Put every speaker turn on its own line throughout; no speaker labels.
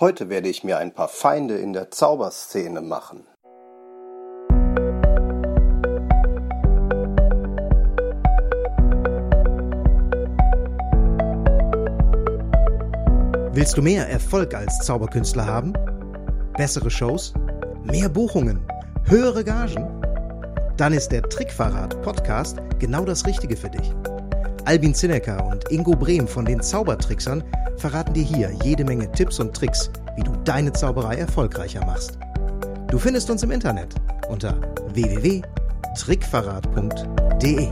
Heute werde ich mir ein paar Feinde in der Zauberszene machen.
Willst du mehr Erfolg als Zauberkünstler haben? Bessere Shows? Mehr Buchungen? Höhere Gagen? Dann ist der Trickverrat Podcast genau das Richtige für dich. Albin Zinecker und Ingo Brehm von den Zaubertricksern verraten dir hier jede Menge Tipps und Tricks, wie du deine Zauberei erfolgreicher machst. Du findest uns im Internet unter www.trickverrat.de.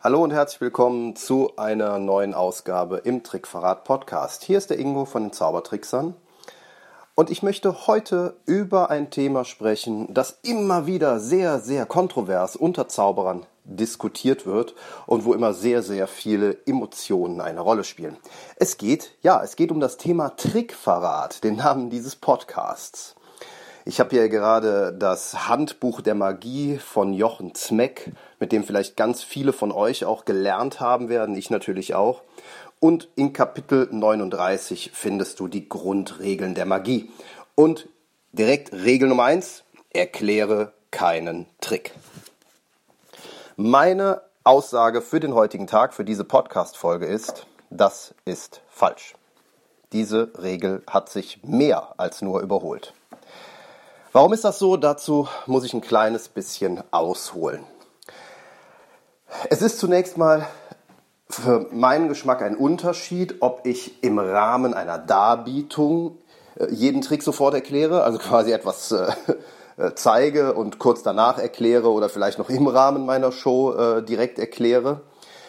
Hallo und herzlich willkommen zu einer neuen Ausgabe im Trickverrat Podcast. Hier ist der Ingo von den Zaubertricksern und ich möchte heute über ein Thema sprechen, das immer wieder sehr, sehr kontrovers unter Zauberern diskutiert wird und wo immer sehr, sehr viele Emotionen eine Rolle spielen. Es geht, ja, es geht um das Thema Trickverrat, den Namen dieses Podcasts. Ich habe hier gerade das Handbuch der Magie von Jochen Zmeck, mit dem vielleicht ganz viele von euch auch gelernt haben werden, ich natürlich auch. Und in Kapitel 39 findest du die Grundregeln der Magie. Und direkt Regel Nummer 1, erkläre keinen Trick. Meine Aussage für den heutigen Tag, für diese Podcast-Folge ist, das ist falsch. Diese Regel hat sich mehr als nur überholt. Warum ist das so? Dazu muss ich ein kleines bisschen ausholen. Es ist zunächst mal für meinen Geschmack ein Unterschied, ob ich im Rahmen einer Darbietung äh, jeden Trick sofort erkläre, also quasi etwas äh, zeige und kurz danach erkläre oder vielleicht noch im Rahmen meiner Show äh, direkt erkläre,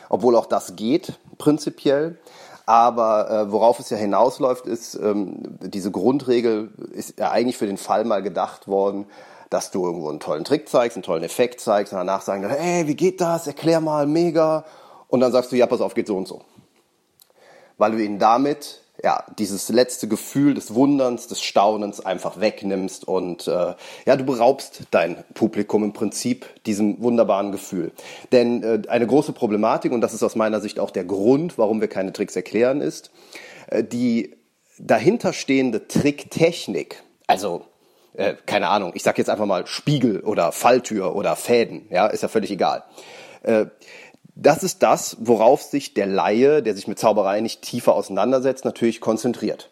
obwohl auch das geht prinzipiell. Aber äh, worauf es ja hinausläuft, ist, ähm, diese Grundregel ist ja eigentlich für den Fall mal gedacht worden, dass du irgendwo einen tollen Trick zeigst, einen tollen Effekt zeigst und danach sagen dann, ey, wie geht das? Erklär mal, mega. Und dann sagst du, ja, pass auf, geht so und so. Weil du ihnen damit ja, dieses letzte Gefühl des Wunderns, des Staunens einfach wegnimmst und äh, ja, du beraubst dein Publikum im Prinzip diesem wunderbaren Gefühl. Denn äh, eine große Problematik, und das ist aus meiner Sicht auch der Grund, warum wir keine Tricks erklären, ist, äh, die dahinterstehende Tricktechnik, also äh, keine Ahnung, ich sag jetzt einfach mal Spiegel oder Falltür oder Fäden, ja, ist ja völlig egal. Äh, das ist das, worauf sich der Laie, der sich mit Zauberei nicht tiefer auseinandersetzt, natürlich konzentriert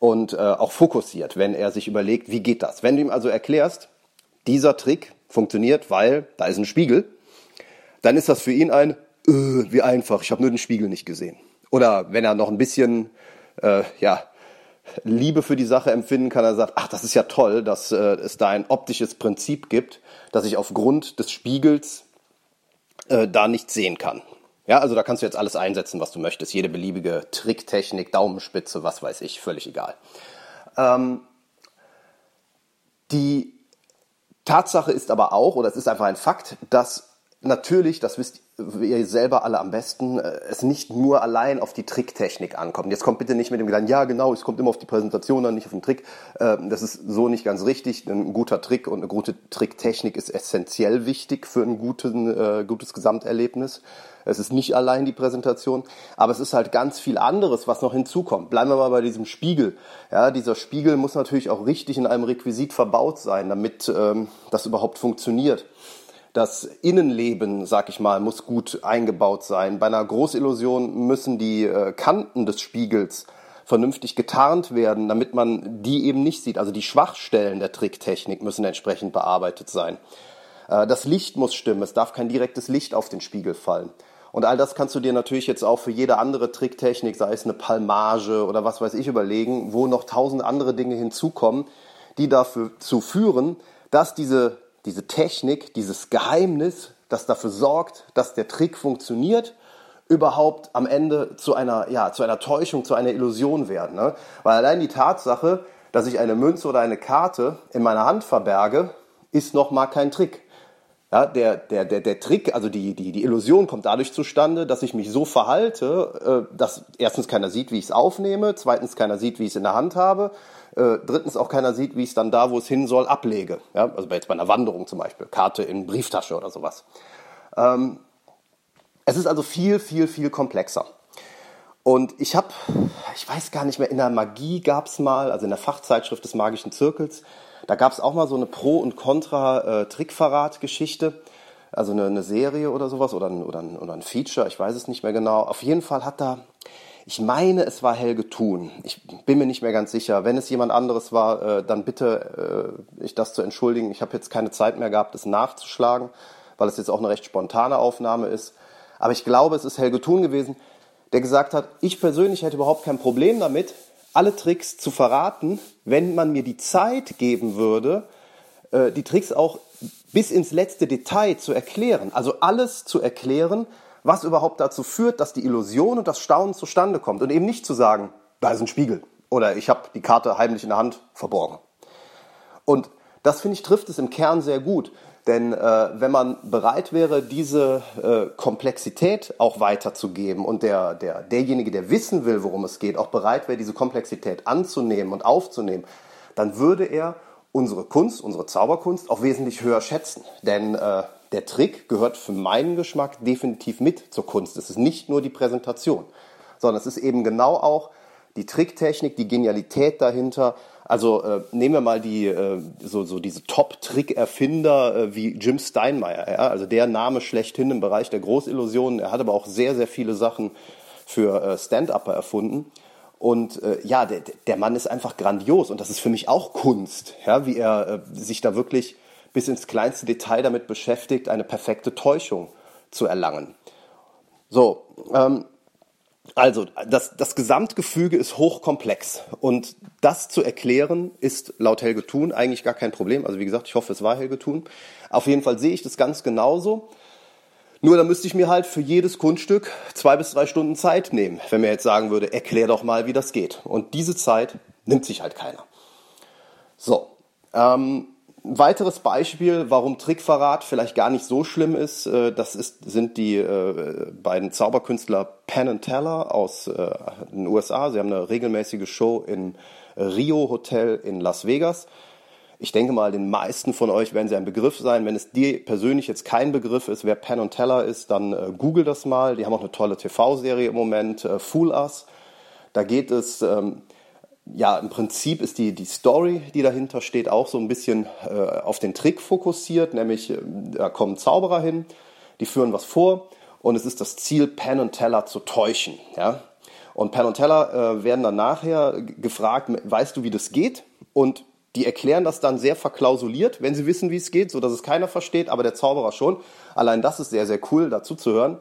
und äh, auch fokussiert, wenn er sich überlegt, wie geht das. Wenn du ihm also erklärst, dieser Trick funktioniert, weil da ist ein Spiegel, dann ist das für ihn ein, äh, wie einfach, ich habe nur den Spiegel nicht gesehen. Oder wenn er noch ein bisschen, äh, ja, Liebe für die Sache empfinden kann, er sagt, ach, das ist ja toll, dass äh, es da ein optisches Prinzip gibt, dass ich aufgrund des Spiegels äh, da nicht sehen kann. Ja, also da kannst du jetzt alles einsetzen, was du möchtest. Jede beliebige Tricktechnik, Daumenspitze, was weiß ich, völlig egal. Ähm, die Tatsache ist aber auch, oder es ist einfach ein Fakt, dass natürlich, das wisst ihr selber alle am besten, äh, es nicht nur allein auf die Tricktechnik ankommt. Jetzt kommt bitte nicht mit dem Gedanken, ja genau, es kommt immer auf die Präsentation an, nicht auf den Trick. Ähm, das ist so nicht ganz richtig. Ein guter Trick und eine gute Tricktechnik ist essentiell wichtig für ein äh, gutes Gesamterlebnis. Es ist nicht allein die Präsentation, aber es ist halt ganz viel anderes, was noch hinzukommt. Bleiben wir mal bei diesem Spiegel. Ja, dieser Spiegel muss natürlich auch richtig in einem Requisit verbaut sein, damit ähm, das überhaupt funktioniert. Das Innenleben, sag ich mal, muss gut eingebaut sein. Bei einer Großillusion müssen die äh, Kanten des Spiegels vernünftig getarnt werden, damit man die eben nicht sieht. Also die Schwachstellen der Tricktechnik müssen entsprechend bearbeitet sein. Äh, das Licht muss stimmen, es darf kein direktes Licht auf den Spiegel fallen. Und all das kannst du dir natürlich jetzt auch für jede andere Tricktechnik, sei es eine Palmage oder was weiß ich, überlegen, wo noch tausend andere Dinge hinzukommen, die dafür zu führen, dass diese diese Technik, dieses Geheimnis, das dafür sorgt, dass der Trick funktioniert, überhaupt am Ende zu einer, ja, zu einer Täuschung, zu einer Illusion werden. Ne? Weil allein die Tatsache, dass ich eine Münze oder eine Karte in meiner Hand verberge, ist noch mal kein Trick. Ja, der, der, der, der Trick, also die, die, die Illusion kommt dadurch zustande, dass ich mich so verhalte, äh, dass erstens keiner sieht, wie ich es aufnehme, zweitens keiner sieht, wie ich es in der Hand habe, äh, drittens auch keiner sieht, wie ich es dann da, wo es hin soll, ablege. Ja, also jetzt bei einer Wanderung zum Beispiel, Karte in Brieftasche oder sowas. Ähm, es ist also viel, viel, viel komplexer. Und ich habe, ich weiß gar nicht mehr, in der Magie gab es mal, also in der Fachzeitschrift des Magischen Zirkels, da gab es auch mal so eine Pro- und Contra-Trickverrat-Geschichte. Also eine, eine, Serie oder sowas oder ein, oder, ein, oder ein Feature, ich weiß es nicht mehr genau. Auf jeden Fall hat da, ich meine, es war Helge Thun. Ich bin mir nicht mehr ganz sicher. Wenn es jemand anderes war, äh, dann bitte äh, ich das zu entschuldigen. Ich habe jetzt keine Zeit mehr gehabt, das nachzuschlagen, weil es jetzt auch eine recht spontane Aufnahme ist. Aber ich glaube, es ist Helge Thun gewesen, der gesagt hat, ich persönlich hätte überhaupt kein Problem damit, alle Tricks zu verraten, wenn man mir die Zeit geben würde, äh, die Tricks auch bis ins letzte Detail zu erklären. Also alles zu erklären, was überhaupt dazu führt, dass die Illusion und das Staunen zustande kommt. Und eben nicht zu sagen, da ist ein Spiegel oder ich habe die Karte heimlich in der Hand verborgen. Und das finde ich trifft es im Kern sehr gut. Denn äh, wenn man bereit wäre, diese äh, Komplexität auch weiterzugeben und der, der, derjenige, der wissen will, worum es geht, auch bereit wäre, diese Komplexität anzunehmen und aufzunehmen, dann würde er unsere Kunst, unsere Zauberkunst auch wesentlich höher schätzen. Denn äh, der Trick gehört für meinen Geschmack definitiv mit zur Kunst. Es ist nicht nur die Präsentation, sondern es ist eben genau auch die Tricktechnik, die Genialität dahinter, also äh, nehmen wir mal die äh, so, so diese Top-Trick-Erfinder äh, wie Jim Steinmeier, ja? also der Name schlechthin im Bereich der Großillusionen. Er hat aber auch sehr, sehr viele Sachen für äh, Stand-Upper erfunden. Und äh, ja, der, der Mann ist einfach grandios und das ist für mich auch Kunst, ja? wie er äh, sich da wirklich bis ins kleinste Detail damit beschäftigt, eine perfekte Täuschung zu erlangen. So, ähm, also, das, das Gesamtgefüge ist hochkomplex und das zu erklären ist laut Helge Thun eigentlich gar kein Problem. Also wie gesagt, ich hoffe, es war Helge Thun. Auf jeden Fall sehe ich das ganz genauso. Nur da müsste ich mir halt für jedes Kunststück zwei bis drei Stunden Zeit nehmen, wenn mir jetzt sagen würde, erklär doch mal, wie das geht. Und diese Zeit nimmt sich halt keiner. So, ähm, ein weiteres Beispiel, warum Trickverrat vielleicht gar nicht so schlimm ist, äh, das ist, sind die äh, beiden Zauberkünstler Penn and Teller aus äh, den USA. Sie haben eine regelmäßige Show im Rio Hotel in Las Vegas. Ich denke mal, den meisten von euch werden sie ein Begriff sein. Wenn es dir persönlich jetzt kein Begriff ist, wer Penn und Teller ist, dann äh, google das mal. Die haben auch eine tolle TV-Serie im Moment, äh, Fool Us. Da geht es ähm, ja, im Prinzip ist die, die Story, die dahinter steht, auch so ein bisschen äh, auf den Trick fokussiert, nämlich äh, da kommen Zauberer hin, die führen was vor und es ist das Ziel, Penn und Teller zu täuschen. Ja? Und Penn und Teller äh, werden dann nachher gefragt, weißt du, wie das geht? Und die erklären das dann sehr verklausuliert, wenn sie wissen, wie es geht, so dass es keiner versteht, aber der Zauberer schon. Allein das ist sehr, sehr cool, dazu zu hören.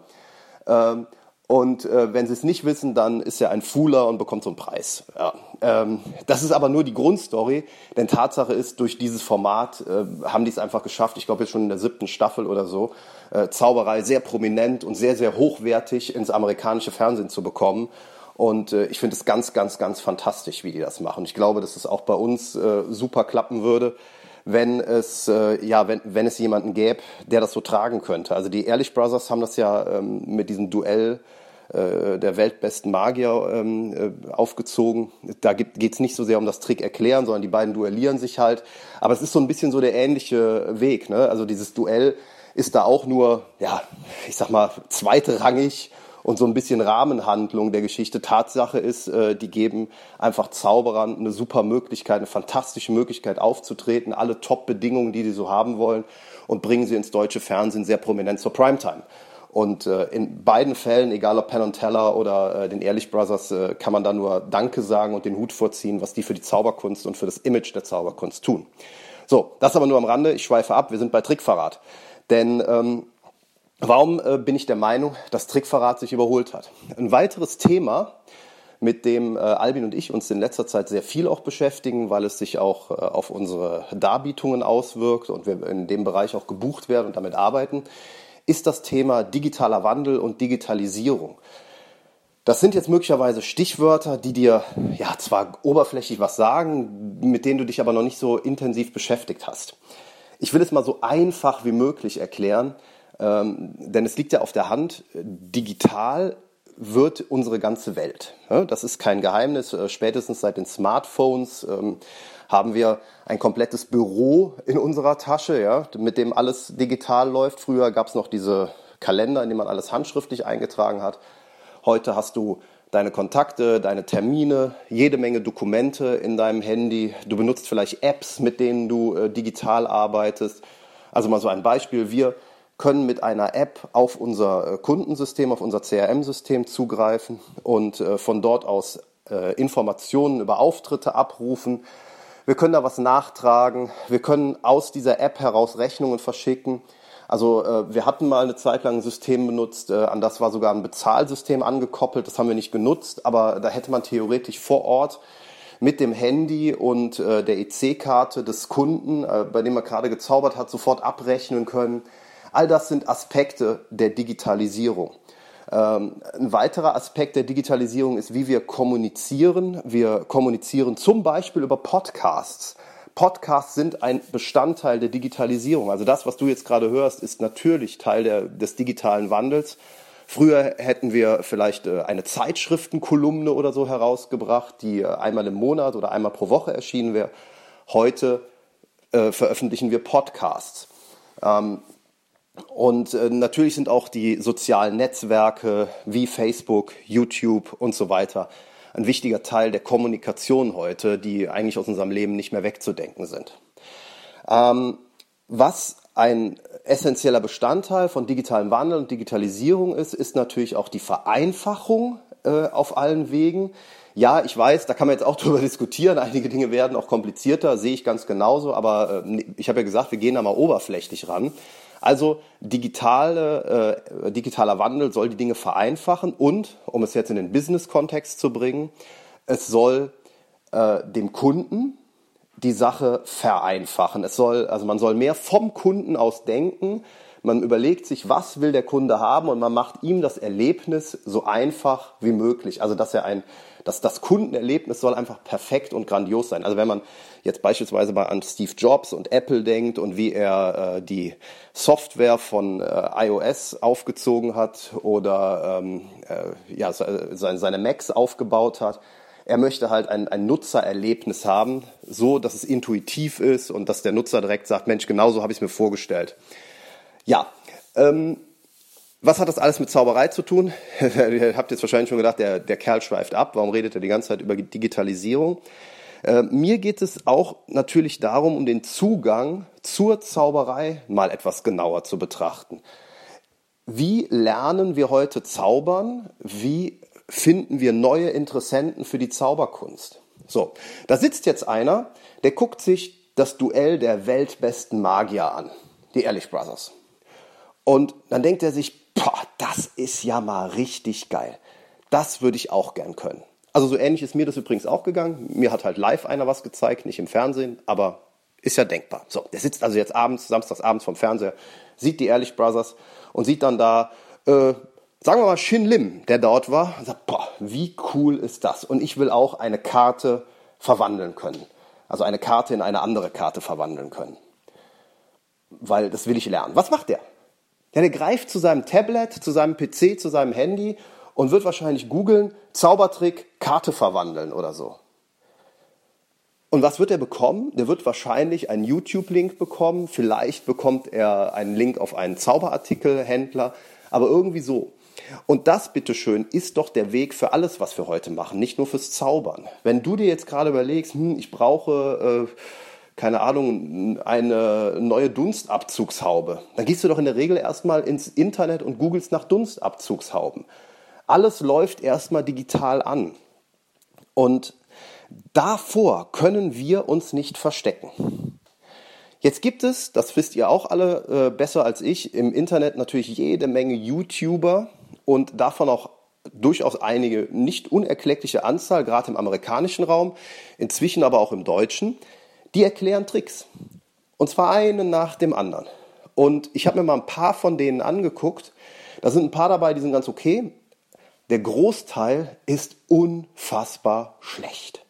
Ähm, und äh, wenn sie es nicht wissen, dann ist er ein Fooler und bekommt so einen Preis. Ja. Ähm, das ist aber nur die Grundstory, denn Tatsache ist, durch dieses Format äh, haben die es einfach geschafft, ich glaube jetzt schon in der siebten Staffel oder so, äh, Zauberei sehr prominent und sehr, sehr hochwertig ins amerikanische Fernsehen zu bekommen. Und äh, ich finde es ganz, ganz, ganz fantastisch, wie die das machen. Ich glaube, dass es auch bei uns äh, super klappen würde wenn es, äh, ja, wenn, wenn es jemanden gäbe, der das so tragen könnte. Also die Ehrlich Brothers haben das ja ähm, mit diesem Duell der weltbesten Magier ähm, äh, aufgezogen. Da geht es nicht so sehr um das Trick erklären, sondern die beiden duellieren sich halt. Aber es ist so ein bisschen so der ähnliche Weg. Ne? Also dieses Duell ist da auch nur, ja, ich sag mal, zweitrangig und so ein bisschen Rahmenhandlung der Geschichte. Tatsache ist, äh, die geben einfach Zauberern eine super Möglichkeit, eine fantastische Möglichkeit aufzutreten, alle Top-Bedingungen, die sie so haben wollen und bringen sie ins deutsche Fernsehen sehr prominent zur Primetime. Und äh, in beiden Fällen, egal ob Penn und Teller oder äh, den Ehrlich Brothers, äh, kann man da nur Danke sagen und den Hut vorziehen, was die für die Zauberkunst und für das Image der Zauberkunst tun. So, das aber nur am Rande. Ich schweife ab. Wir sind bei Trickverrat. Denn ähm, Warum äh, bin ich der Meinung, dass Trickverrat sich überholt hat? Ein weiteres Thema, mit dem äh, Albin und ich uns in letzter Zeit sehr viel auch beschäftigen, weil es sich auch äh, auf unsere Darbietungen auswirkt und wir in dem Bereich auch gebucht werden und damit arbeiten, ist das Thema digitaler Wandel und Digitalisierung. Das sind jetzt möglicherweise Stichwörter, die dir ja zwar oberflächlich was sagen, mit denen du dich aber noch nicht so intensiv beschäftigt hast. Ich will es mal so einfach wie möglich erklären, ähm, denn es liegt ja auf der Hand, digital wird unsere ganze Welt. Das ist kein Geheimnis. Äh, spätestens seit den Smartphones ähm, haben wir ein komplettes Büro in unserer Tasche, mit dem alles digital läuft. Früher gab es noch diese Kalender, in denen man alles handschriftlich eingetragen hat. Heute hast du deine Kontakte, deine Termine, jede Menge Dokumente in deinem Handy. Du benutzt vielleicht Apps, mit denen du äh, digital arbeitest. Also mal so ein Beispiel. Wir können mit einer App auf unser äh, Kundensystem, auf unser CRM-System zugreifen und äh, von dort aus äh, Informationen über Auftritte abrufen. Wir können da was nachtragen. Wir können aus dieser App heraus Rechnungen verschicken. Also wir hatten mal eine Zeit lang ein System benutzt, an das war sogar ein Bezahlsystem angekoppelt. Das haben wir nicht genutzt, aber da hätte man theoretisch vor Ort mit dem Handy und der EC-Karte des Kunden, bei dem er gerade gezaubert hat, sofort abrechnen können. All das sind Aspekte der Digitalisierung. Ähm, ein weiterer Aspekt der Digitalisierung ist, wie wir kommunizieren. Wir kommunizieren zum Beispiel über Podcasts. Podcasts sind ein Bestandteil der Digitalisierung. Also das, was du jetzt gerade hörst, ist natürlich Teil der, des digitalen Wandels. Früher hätten wir vielleicht äh, eine Zeitschriftenkolumne oder so herausgebracht, die äh, einmal im Monat oder einmal pro Woche erschienen wäre. Heute äh, veröffentlichen wir Podcasts. Ähm, und äh, natürlich sind auch die sozialen Netzwerke wie Facebook, YouTube und so weiter ein wichtiger Teil der Kommunikation heute, die eigentlich aus unserem Leben nicht mehr wegzudenken sind. Ähm, was ein essentieller Bestandteil von digitalem Wandel und Digitalisierung ist, ist natürlich auch die Vereinfachung äh, auf allen Wegen. Ja, ich weiß, da kann man jetzt auch drüber diskutieren. Einige Dinge werden auch komplizierter, sehe ich ganz genauso. Aber äh, ich habe ja gesagt, wir gehen da mal oberflächlich ran. Also digitale, äh, digitaler Wandel soll die Dinge vereinfachen und, um es jetzt in den Business-Kontext zu bringen, es soll äh, dem Kunden die Sache vereinfachen. Es soll, also man soll mehr vom Kunden aus denken. Man überlegt sich, was will der Kunde haben und man macht ihm das Erlebnis so einfach wie möglich. Also dass er ein das, das Kundenerlebnis soll einfach perfekt und grandios sein. Also wenn man jetzt beispielsweise mal an Steve Jobs und Apple denkt und wie er äh, die Software von äh, iOS aufgezogen hat oder ähm, äh, ja, seine, seine Macs aufgebaut hat, er möchte halt ein, ein Nutzererlebnis haben, so dass es intuitiv ist und dass der Nutzer direkt sagt, Mensch, genauso habe ich es mir vorgestellt. Ja, ähm, was hat das alles mit Zauberei zu tun? Ihr habt jetzt wahrscheinlich schon gedacht, der, der Kerl schweift ab. Warum redet er die ganze Zeit über Digitalisierung? Äh, mir geht es auch natürlich darum, um den Zugang zur Zauberei mal etwas genauer zu betrachten. Wie lernen wir heute zaubern? Wie finden wir neue Interessenten für die Zauberkunst? So, da sitzt jetzt einer, der guckt sich das Duell der weltbesten Magier an, die Ehrlich Brothers. Und dann denkt er sich, boah, das ist ja mal richtig geil. Das würde ich auch gern können. Also so ähnlich ist mir das übrigens auch gegangen. Mir hat halt live einer was gezeigt, nicht im Fernsehen, aber ist ja denkbar. So, der sitzt also jetzt abends, samstags abends vom Fernseher, sieht die Ehrlich Brothers und sieht dann da, äh, sagen wir mal Shin Lim, der dort war, und sagt, boah, wie cool ist das? Und ich will auch eine Karte verwandeln können. Also eine Karte in eine andere Karte verwandeln können. Weil das will ich lernen. Was macht der? Ja, der greift zu seinem Tablet, zu seinem PC, zu seinem Handy und wird wahrscheinlich googeln, Zaubertrick, Karte verwandeln oder so. Und was wird er bekommen? Der wird wahrscheinlich einen YouTube-Link bekommen, vielleicht bekommt er einen Link auf einen Zauberartikelhändler, aber irgendwie so. Und das, bitteschön, ist doch der Weg für alles, was wir heute machen, nicht nur fürs Zaubern. Wenn du dir jetzt gerade überlegst, hm, ich brauche... Äh, keine Ahnung, eine neue Dunstabzugshaube. Dann gehst du doch in der Regel erstmal ins Internet und googelst nach Dunstabzugshauben. Alles läuft erstmal digital an. Und davor können wir uns nicht verstecken. Jetzt gibt es, das wisst ihr auch alle äh, besser als ich, im Internet natürlich jede Menge YouTuber und davon auch durchaus einige nicht unerkleckliche Anzahl, gerade im amerikanischen Raum, inzwischen aber auch im deutschen, die erklären Tricks. Und zwar einen nach dem anderen. Und ich habe mir mal ein paar von denen angeguckt. Da sind ein paar dabei, die sind ganz okay. Der Großteil ist unfassbar schlecht.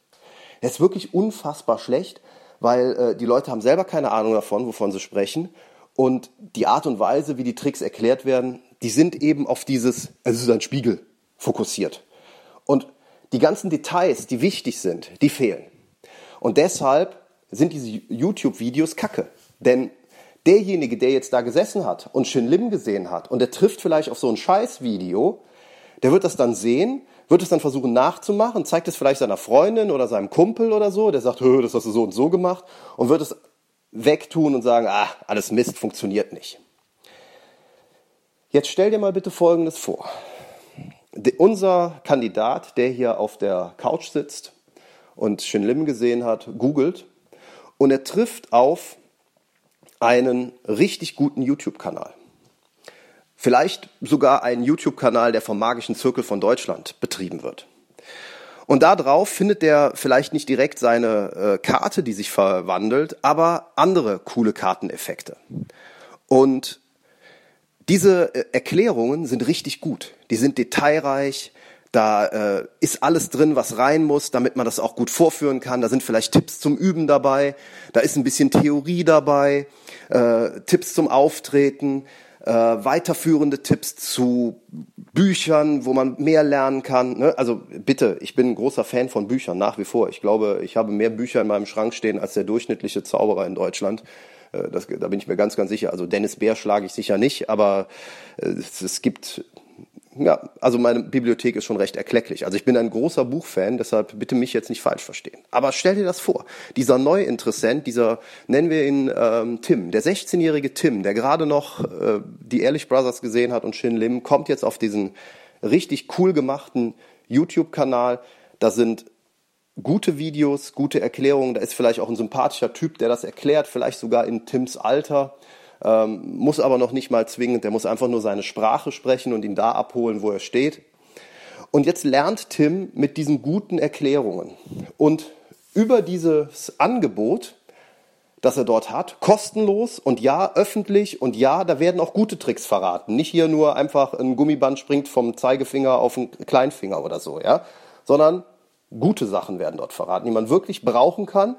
Er ist wirklich unfassbar schlecht, weil äh, die Leute haben selber keine Ahnung davon, wovon sie sprechen. Und die Art und Weise, wie die Tricks erklärt werden, die sind eben auf dieses, es ist ein Spiegel, fokussiert. Und die ganzen Details, die wichtig sind, die fehlen. Und deshalb sind diese YouTube-Videos kacke. Denn derjenige, der jetzt da gesessen hat und Shin Lim gesehen hat und der trifft vielleicht auf so ein Scheiß-Video, der wird das dann sehen, wird es dann versuchen nachzumachen, zeigt es vielleicht seiner Freundin oder seinem Kumpel oder so, der sagt, das hast du so und so gemacht, und wird es wegtun und sagen, ah, alles Mist, funktioniert nicht. Jetzt stell dir mal bitte Folgendes vor. unser Kandidat, der hier auf der Couch sitzt und Shin Lim gesehen hat, googelt und er trifft auf einen richtig guten YouTube-Kanal. Vielleicht sogar einen YouTube-Kanal, der vom Magischen Zirkel von Deutschland betrieben wird. Und darauf findet er vielleicht nicht direkt seine äh, Karte, die sich verwandelt, aber andere coole Karteneffekte. Und diese äh, Erklärungen sind richtig gut. Die sind detailreich. Da äh, ist alles drin, was rein muss, damit man das auch gut vorführen kann. Da sind vielleicht Tipps zum Üben dabei. Da ist ein bisschen Theorie dabei, äh, Tipps zum Auftreten, äh, weiterführende Tipps zu Büchern, wo man mehr lernen kann. Ne? Also bitte, ich bin ein großer Fan von Büchern nach wie vor. Ich glaube, ich habe mehr Bücher in meinem Schrank stehen als der durchschnittliche Zauberer in Deutschland. Äh, das, da bin ich mir ganz, ganz sicher. Also Dennis Bär schlage ich sicher nicht, aber äh, es, es gibt ja, also meine Bibliothek ist schon recht erklecklich. Also ich bin ein großer Buchfan, deshalb bitte mich jetzt nicht falsch verstehen. Aber stell dir das vor, dieser Neuinteressent, dieser, nennen wir ihn ähm, Tim, der 16-jährige Tim, der gerade noch äh, die Ehrlich Brothers gesehen hat und Shin Lim, kommt jetzt auf diesen richtig cool gemachten YouTube-Kanal. Da sind gute Videos, gute Erklärungen. Da ist vielleicht auch ein sympathischer Typ, der das erklärt, vielleicht sogar in Tims Alter. Ähm, muss aber noch nicht mal zwingend, der muss einfach nur seine Sprache sprechen und ihn da abholen, wo er steht. Und jetzt lernt Tim mit diesen guten Erklärungen. Und über dieses Angebot, das er dort hat, kostenlos und ja, öffentlich und ja, da werden auch gute Tricks verraten. Nicht hier nur einfach ein Gummiband springt vom Zeigefinger auf den Kleinfinger oder so, ja, sondern Gute Sachen werden dort verraten, die man wirklich brauchen kann.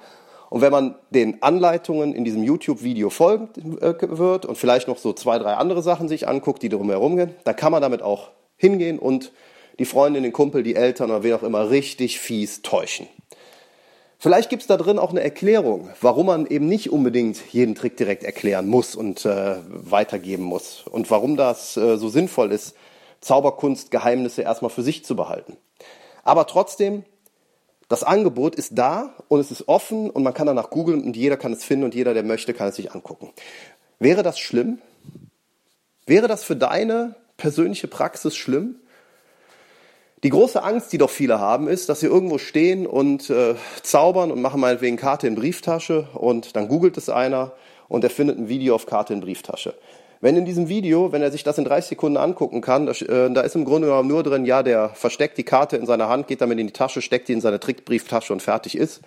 Und wenn man den Anleitungen in diesem YouTube-Video folgen äh, wird und vielleicht noch so zwei, drei andere Sachen sich anguckt, die drumherum gehen, dann kann man damit auch hingehen und die Freundin, den Kumpel, die Eltern oder wen auch immer richtig fies täuschen. Vielleicht gibt es da drin auch eine Erklärung, warum man eben nicht unbedingt jeden Trick direkt erklären muss und äh, weitergeben muss und warum das äh, so sinnvoll ist, Zauberkunstgeheimnisse erstmal für sich zu behalten. Aber trotzdem das Angebot ist da und es ist offen und man kann danach googeln und jeder kann es finden und jeder, der möchte, kann es sich angucken. Wäre das schlimm? Wäre das für deine persönliche Praxis schlimm? Die große Angst, die doch viele haben, ist, dass sie irgendwo stehen und äh, zaubern und machen meinetwegen Karte in Brieftasche und dann googelt es einer und er findet ein Video auf Karte in Brieftasche. Wenn in diesem Video, wenn er sich das in 30 Sekunden angucken kann, da, äh, da ist im Grunde genommen nur drin, ja, der versteckt die Karte in seiner Hand, geht damit in die Tasche, steckt die in seine Trickbrieftasche und fertig ist.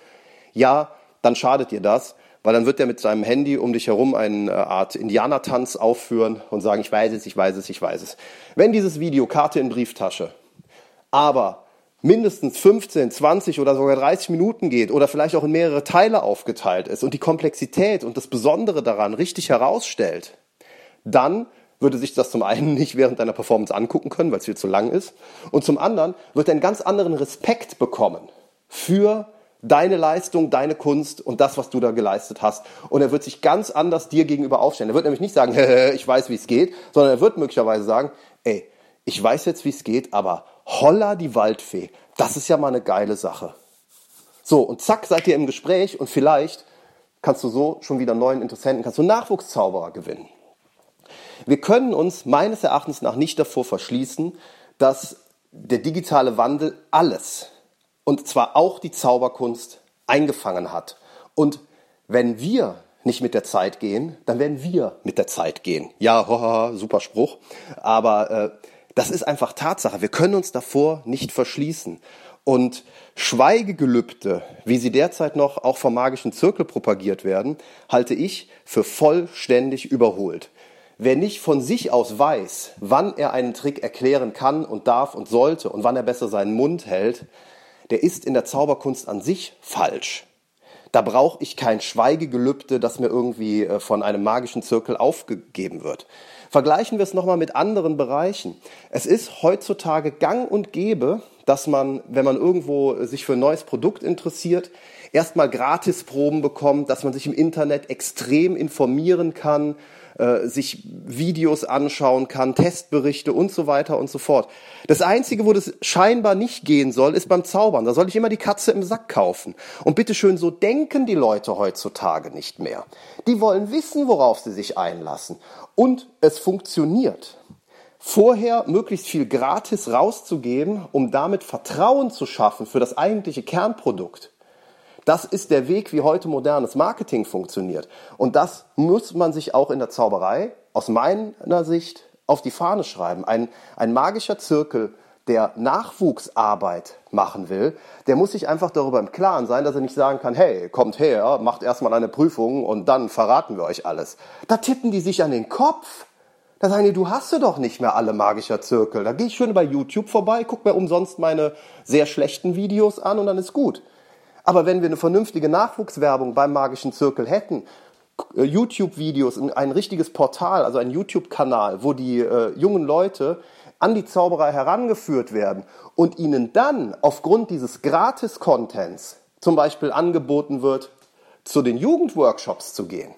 Ja, dann schadet dir das, weil dann wird er mit seinem Handy um dich herum eine Art Indianertanz aufführen und sagen, ich weiß es, ich weiß es, ich weiß es. Wenn dieses Video Karte in Brieftasche, aber mindestens 15, 20 oder sogar 30 Minuten geht oder vielleicht auch in mehrere Teile aufgeteilt ist und die Komplexität und das Besondere daran richtig herausstellt, dann würde sich das zum einen nicht während deiner Performance angucken können, weil es viel zu lang ist. Und zum anderen wird er einen ganz anderen Respekt bekommen für deine Leistung, deine Kunst und das, was du da geleistet hast. Und er wird sich ganz anders dir gegenüber aufstellen. Er wird nämlich nicht sagen, ich weiß, wie es geht, sondern er wird möglicherweise sagen, ey, ich weiß jetzt, wie es geht, aber holla die Waldfee, das ist ja mal eine geile Sache. So, und zack, seid ihr im Gespräch und vielleicht kannst du so schon wieder neuen Interessenten, kannst du Nachwuchszauberer gewinnen. Wir können uns meines Erachtens nach nicht davor verschließen, dass der digitale Wandel alles, und zwar auch die Zauberkunst, eingefangen hat. Und wenn wir nicht mit der Zeit gehen, dann werden wir mit der Zeit gehen. Ja, hoha, super Spruch. Aber äh, das ist einfach Tatsache. Wir können uns davor nicht verschließen. Und Schweigegelübde, wie sie derzeit noch auch vom magischen Zirkel propagiert werden, halte ich für vollständig überholt. Wer nicht von sich aus weiß, wann er einen Trick erklären kann und darf und sollte und wann er besser seinen Mund hält, der ist in der Zauberkunst an sich falsch. Da brauche ich kein Schweigegelübde, das mir irgendwie äh, von einem magischen Zirkel aufgegeben wird. Vergleichen wir es nochmal mit anderen Bereichen. Es ist heutzutage gang und gäbe, dass man, wenn man irgendwo sich für ein neues Produkt interessiert, erstmal Gratisproben bekommt, dass man sich im Internet extrem informieren kann, äh, sich Videos anschauen kann, Testberichte und so weiter und so fort. Das Einzige, wo das scheinbar nicht gehen soll, ist beim Zaubern. Da soll ich immer die Katze im Sack kaufen. Und bitteschön, so denken die Leute heutzutage nicht mehr. Die wollen wissen, worauf sie sich einlassen. Und es funktioniert. Vorher möglichst viel gratis rauszugeben, um damit Vertrauen zu schaffen für das eigentliche Kernprodukt. Das ist der Weg, wie heute modernes Marketing funktioniert. Und das muss man sich auch in der Zauberei aus meiner Sicht auf die Fahne schreiben. Ein, ein magischer Zirkel, der Nachwuchsarbeit machen will, der muss sich einfach darüber im Klaren sein, dass er nicht sagen kann, hey, kommt her, macht erstmal eine Prüfung und dann verraten wir euch alles. Da tippen die sich an den Kopf. Da sagen die, du hast doch nicht mehr alle magischer Zirkel. Da gehe ich schön bei YouTube vorbei, guck mir umsonst meine sehr schlechten Videos an und dann ist gut. Aber wenn wir eine vernünftige Nachwuchswerbung beim magischen Zirkel hätten, äh, YouTube-Videos, ein richtiges Portal, also ein YouTube-Kanal, wo die äh, jungen Leute an die Zauberei herangeführt werden und ihnen dann aufgrund dieses Gratis-Contents zum Beispiel angeboten wird, zu den Jugendworkshops zu gehen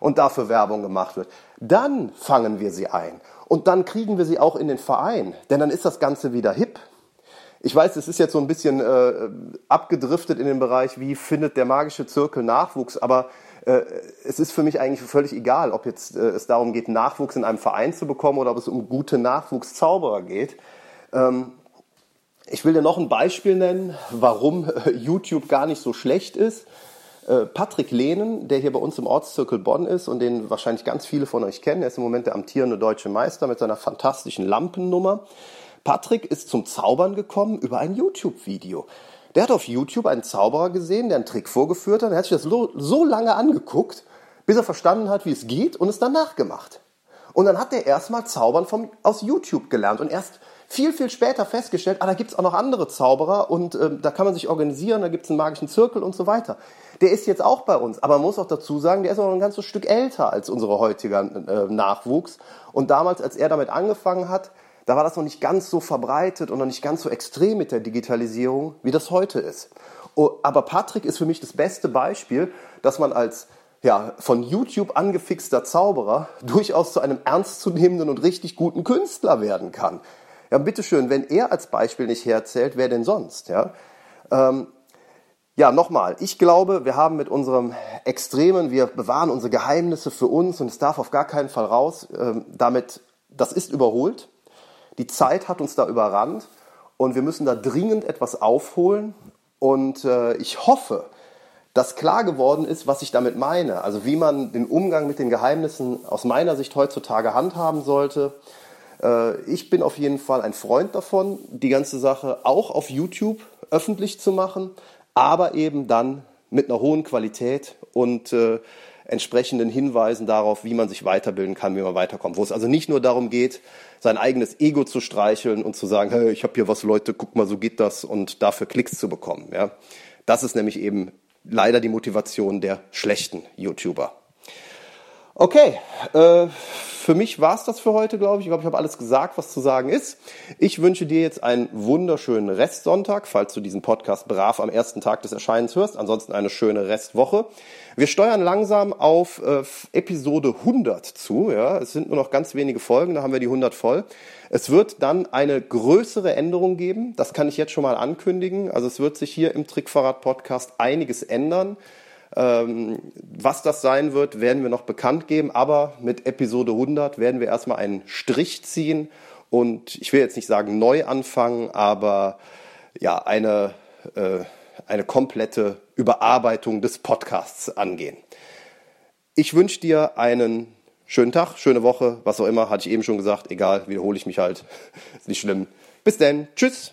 und dafür Werbung gemacht wird, dann fangen wir sie ein und dann kriegen wir sie auch in den Verein, denn dann ist das Ganze wieder hip. Ich weiß, es ist jetzt so ein bisschen äh, abgedriftet in den Bereich, wie findet der magische Zirkel Nachwuchs, aber äh, es ist für mich eigentlich völlig egal, ob jetzt äh, es darum geht, Nachwuchs in einem Verein zu bekommen oder ob es um gute Nachwuchszauberer geht. Ähm, ich will dir noch ein Beispiel nennen, warum äh, YouTube gar nicht so schlecht ist. Äh, Patrick Lehnen, der hier bei uns im Ortszirkel Bonn ist und den wahrscheinlich ganz viele von euch kennen, er ist im Moment der amtierende deutsche Meister mit seiner fantastischen Lampennummer. Patrick ist zum Zaubern gekommen über ein YouTube-Video. Der hat auf YouTube einen Zauberer gesehen, der einen Trick vorgeführt hat. Er hat sich das so lange angeguckt, bis er verstanden hat, wie es geht und es dann nachgemacht. Und dann hat er erstmal Zaubern vom, aus YouTube gelernt und erst viel, viel später festgestellt, ah, da gibt's auch noch andere Zauberer und äh, da kann man sich organisieren, da gibt's einen magischen Zirkel und so weiter. Der ist jetzt auch bei uns, aber man muss auch dazu sagen, der ist auch ein ganzes Stück älter als unsere heutige äh, Nachwuchs. Und damals, als er damit angefangen hat, da war das noch nicht ganz so verbreitet und noch nicht ganz so extrem mit der Digitalisierung, wie das heute ist. Oh, aber Patrick ist für mich das beste Beispiel, dass man als ja, von YouTube angefixter Zauberer durchaus zu einem ernstzunehmenden und richtig guten Künstler werden kann. Ja, bitteschön, wenn er als Beispiel nicht herzählt, wer denn sonst? Ja, ähm, ja nochmal, ich glaube, wir haben mit unserem Extremen, wir bewahren unsere Geheimnisse für uns und es darf auf gar keinen Fall raus. Ähm, damit, das ist überholt. Die Zeit hat uns da überrannt und wir müssen da dringend etwas aufholen. Und äh, ich hoffe, dass klar geworden ist, was ich damit meine. Also wie man den Umgang mit den Geheimnissen aus meiner Sicht heutzutage handhaben sollte. Äh, ich bin auf jeden Fall ein Freund davon, die ganze Sache auch auf YouTube öffentlich zu machen, aber eben dann mit einer hohen Qualität und äh, entsprechenden Hinweisen darauf, wie man sich weiterbilden kann, wie man weiterkommt. Wo es also nicht nur darum geht, sein eigenes Ego zu streicheln und zu sagen, hey, ich habe hier was, Leute, guck mal, so geht das und dafür Klicks zu bekommen. Ja, das ist nämlich eben leider die Motivation der schlechten YouTuber. Okay, äh, für mich war es das für heute, glaube ich. Ich glaube, ich habe alles gesagt, was zu sagen ist. Ich wünsche dir jetzt einen wunderschönen Restsonntag, falls du diesen Podcast brav am ersten Tag des Erscheinens hörst. Ansonsten eine schöne Restwoche. Wir steuern langsam auf äh, Episode 100 zu. Ja, es sind nur noch ganz wenige Folgen, da haben wir die 100 voll. Es wird dann eine größere Änderung geben. Das kann ich jetzt schon mal ankündigen. Also es wird sich hier im Trickverrat Podcast einiges ändern. Ähm, was das sein wird, werden wir noch bekannt geben, aber mit Episode 100 werden wir erstmal einen Strich ziehen und ich will jetzt nicht sagen neu anfangen, aber ja, eine, äh, eine komplette Überarbeitung des Podcasts angehen. Ich wünsche dir einen schönen Tag, schöne Woche, was auch immer, hatte ich eben schon gesagt, egal, wiederhole ich mich halt, ist nicht schlimm. Bis dann, tschüss.